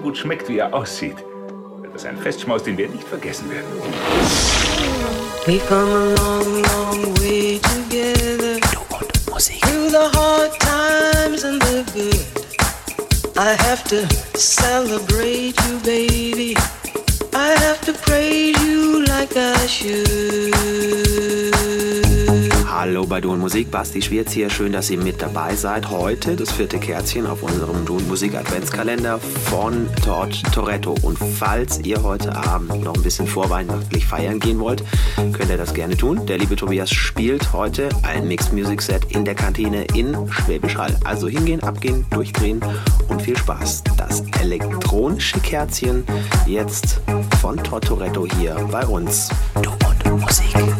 so gut schmeckt, wie er aussieht, wird das ein Festschmaus, den wir nicht vergessen werden. We've come a long, long way together. Du und Musik. Through the hard times and the good. I have to celebrate you, baby. I have to praise you like I should. Hallo bei Du und Musik, Basti Schwierz hier. Schön, dass ihr mit dabei seid. Heute das vierte Kerzchen auf unserem Du und Musik Adventskalender von Todd Toretto. Und falls ihr heute Abend noch ein bisschen vorweihnachtlich feiern gehen wollt, könnt ihr das gerne tun. Der liebe Tobias spielt heute ein Mixed Music Set in der Kantine in Schwäbisch Hall. Also hingehen, abgehen, durchdrehen und viel Spaß. Das elektronische Kerzchen jetzt von Todd Toretto hier bei uns. Du und Musik.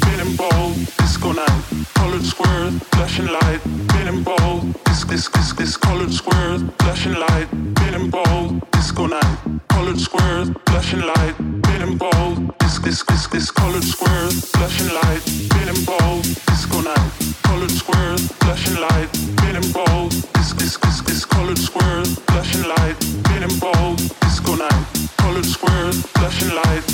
Been ball, disco night, colored square, flashing light. Been ball, disc, disc, disc, disc, colored square, flashing light. Been ball, disco night, colored square, flashing light. Been ball, disc, disc, disc, disco colored square, flashing light. Been ball, disc, disco night, colored square, flashing light.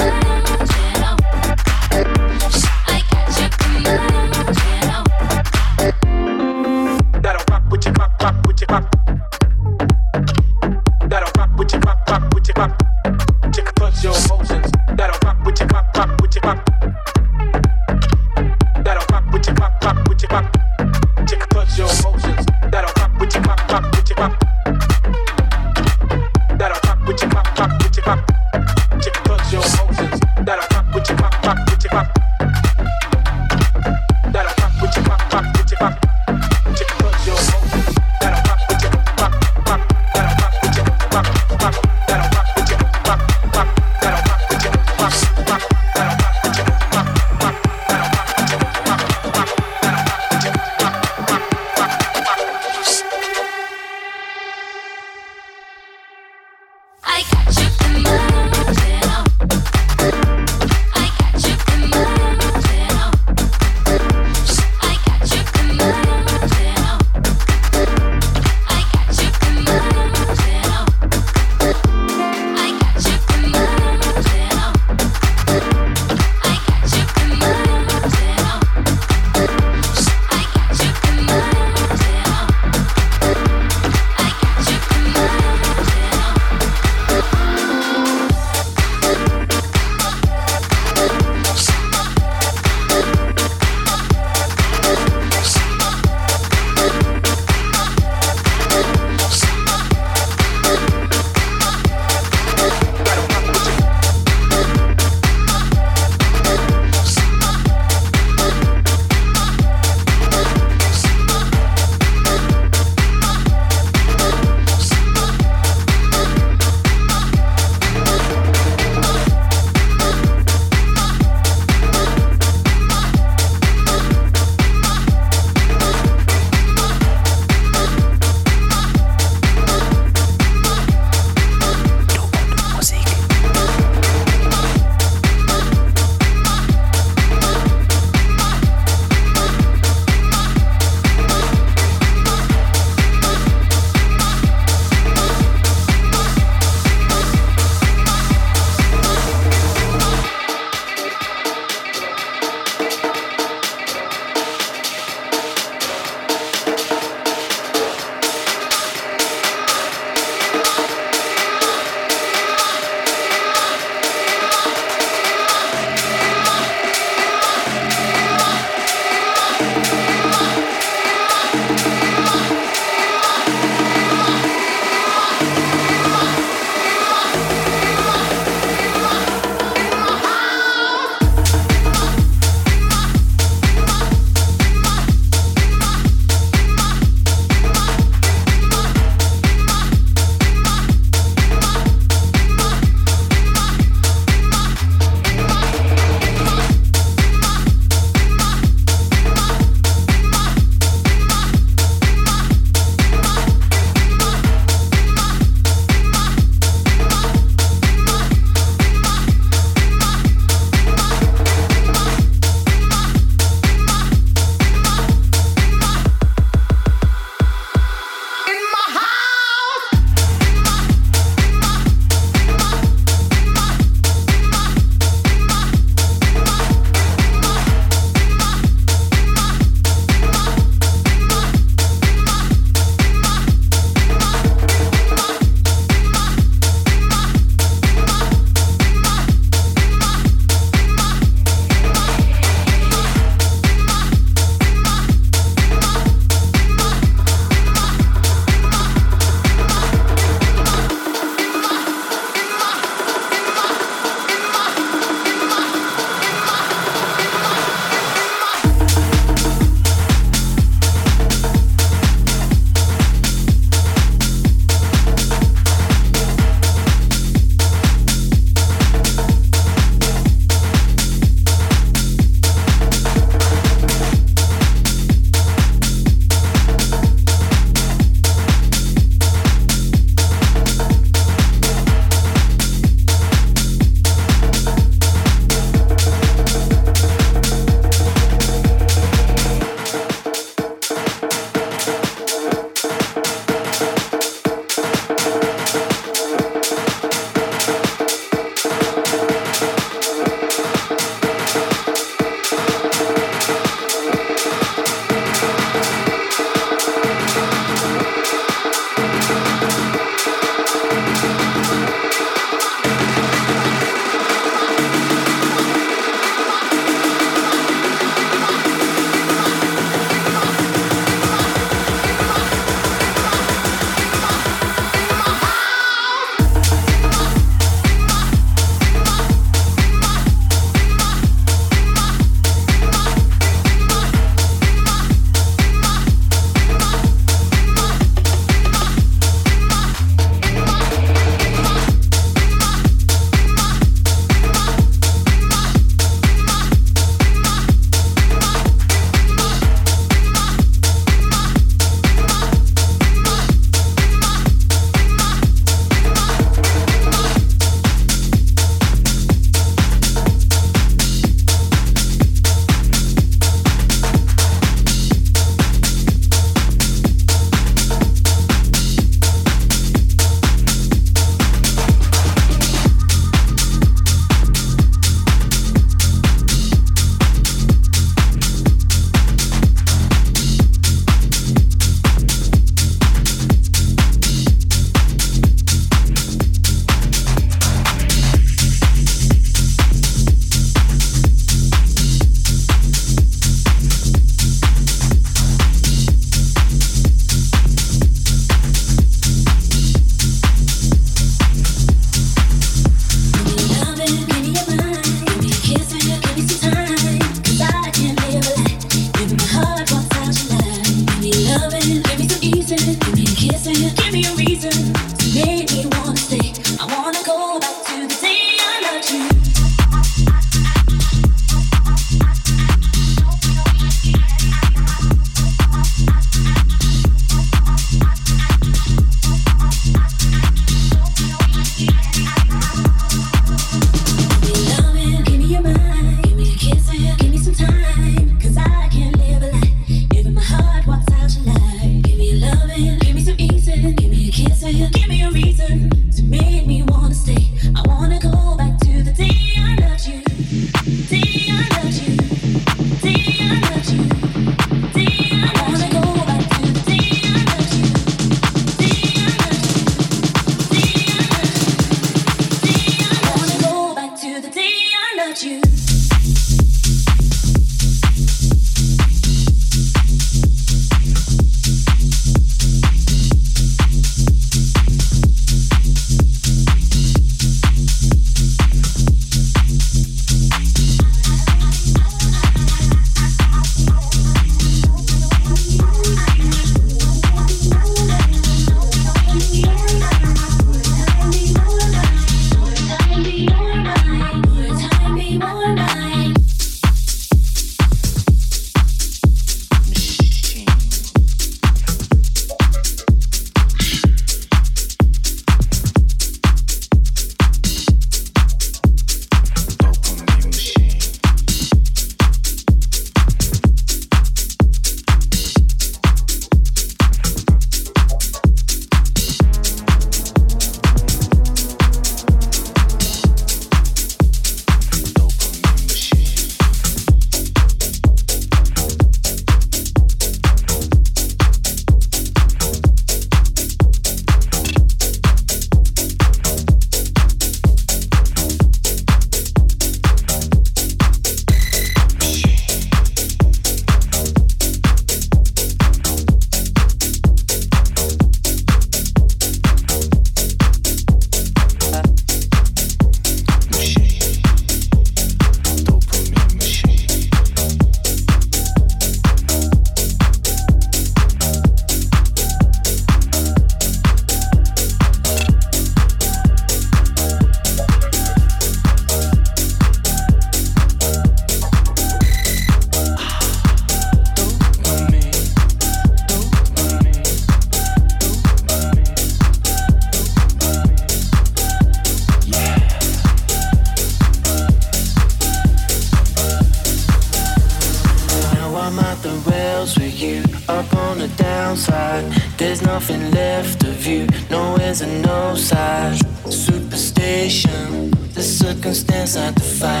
nothing left of you. No ends and no sides. Superstition, the circumstance I define.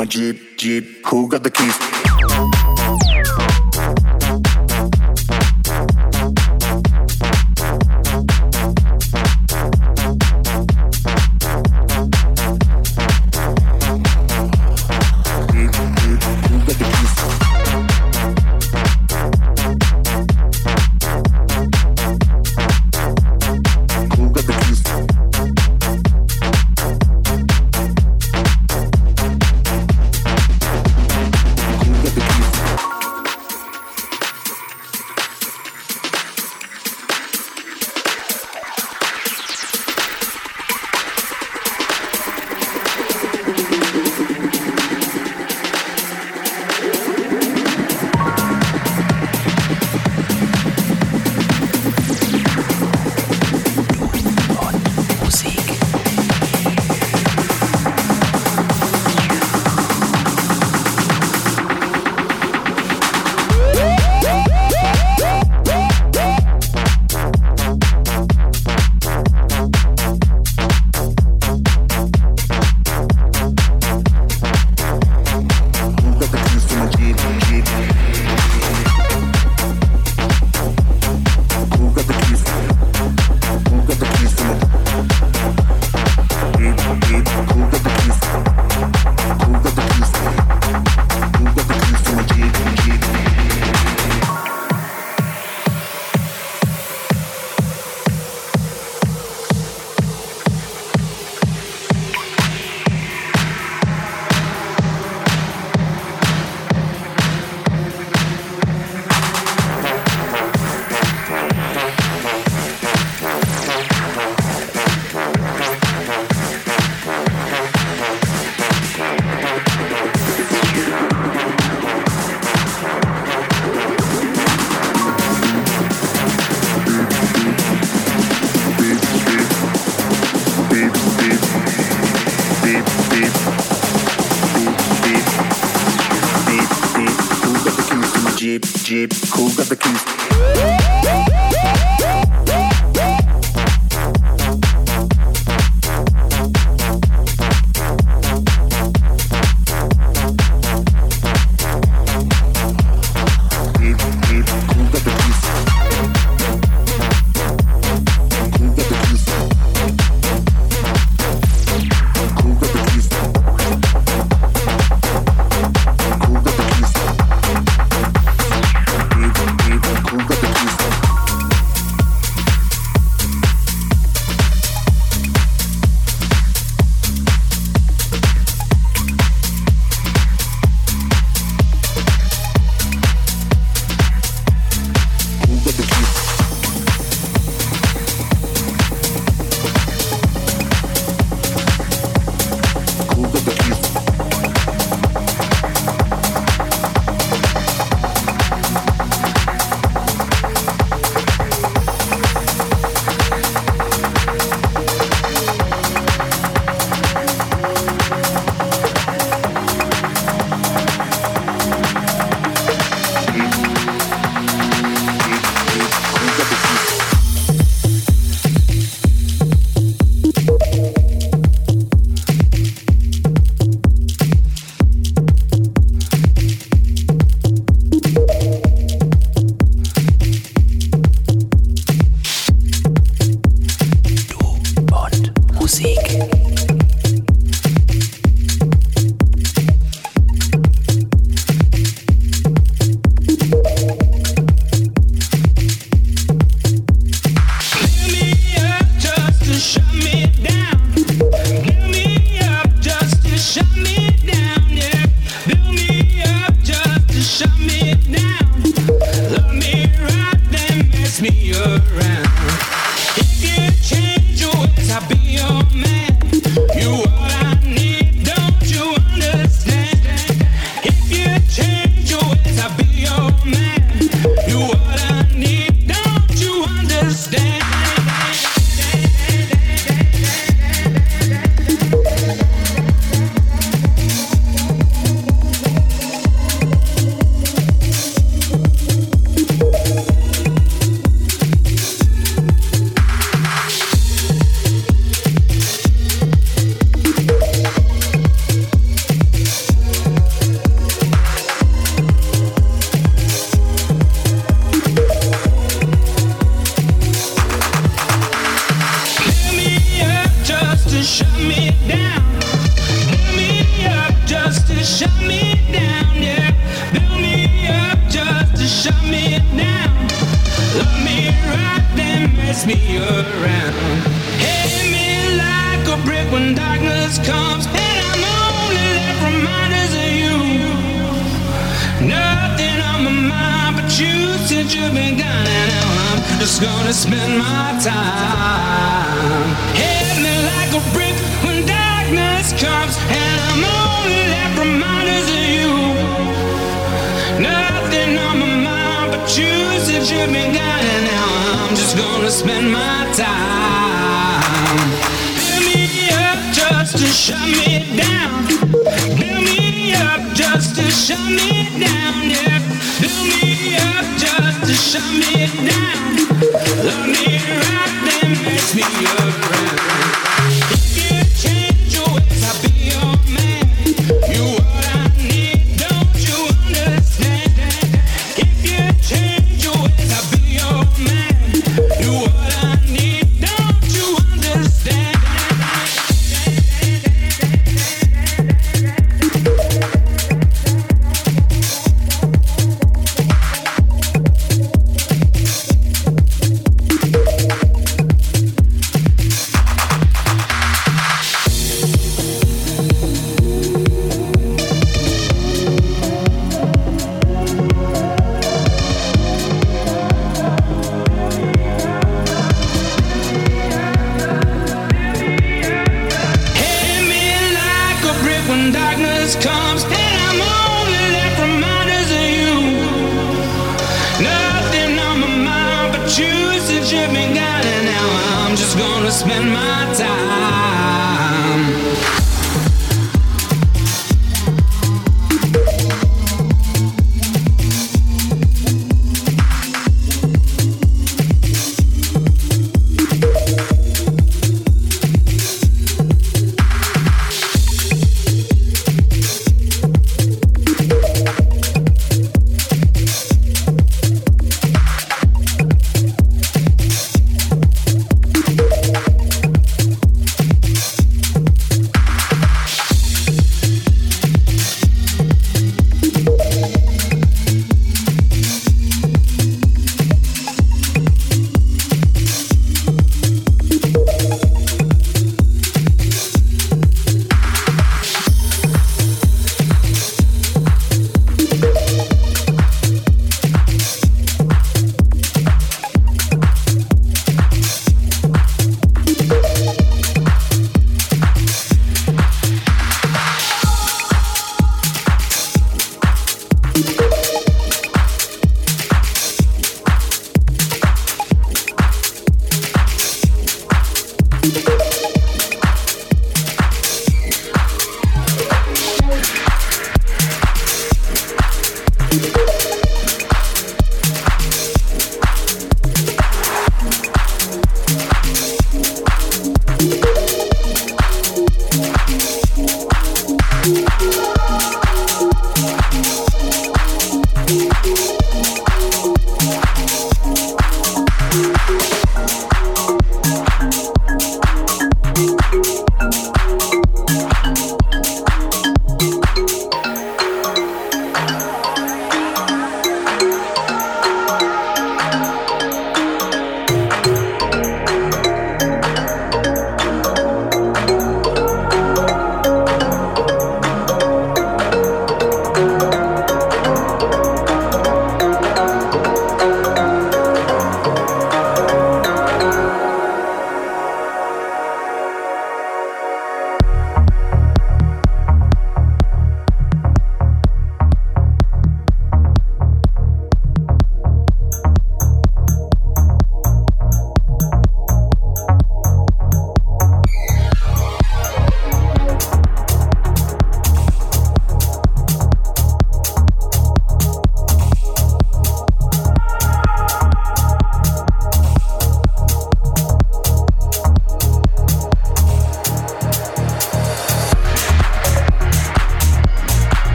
my Jeep, Jeep. Who got the keys?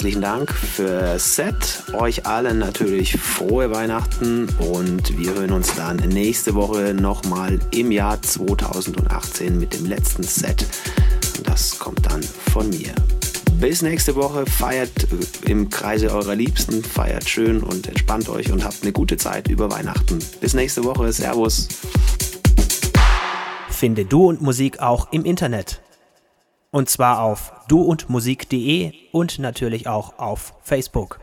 herzlichen Dank fürs Set. Euch allen natürlich frohe Weihnachten und wir hören uns dann nächste Woche nochmal im Jahr 2018 mit dem letzten Set. Das kommt dann von mir. Bis nächste Woche. Feiert im Kreise eurer Liebsten. Feiert schön und entspannt euch und habt eine gute Zeit über Weihnachten. Bis nächste Woche. Servus. Finde Du und Musik auch im Internet. Und zwar auf duundmusik.de und natürlich auch auf Facebook.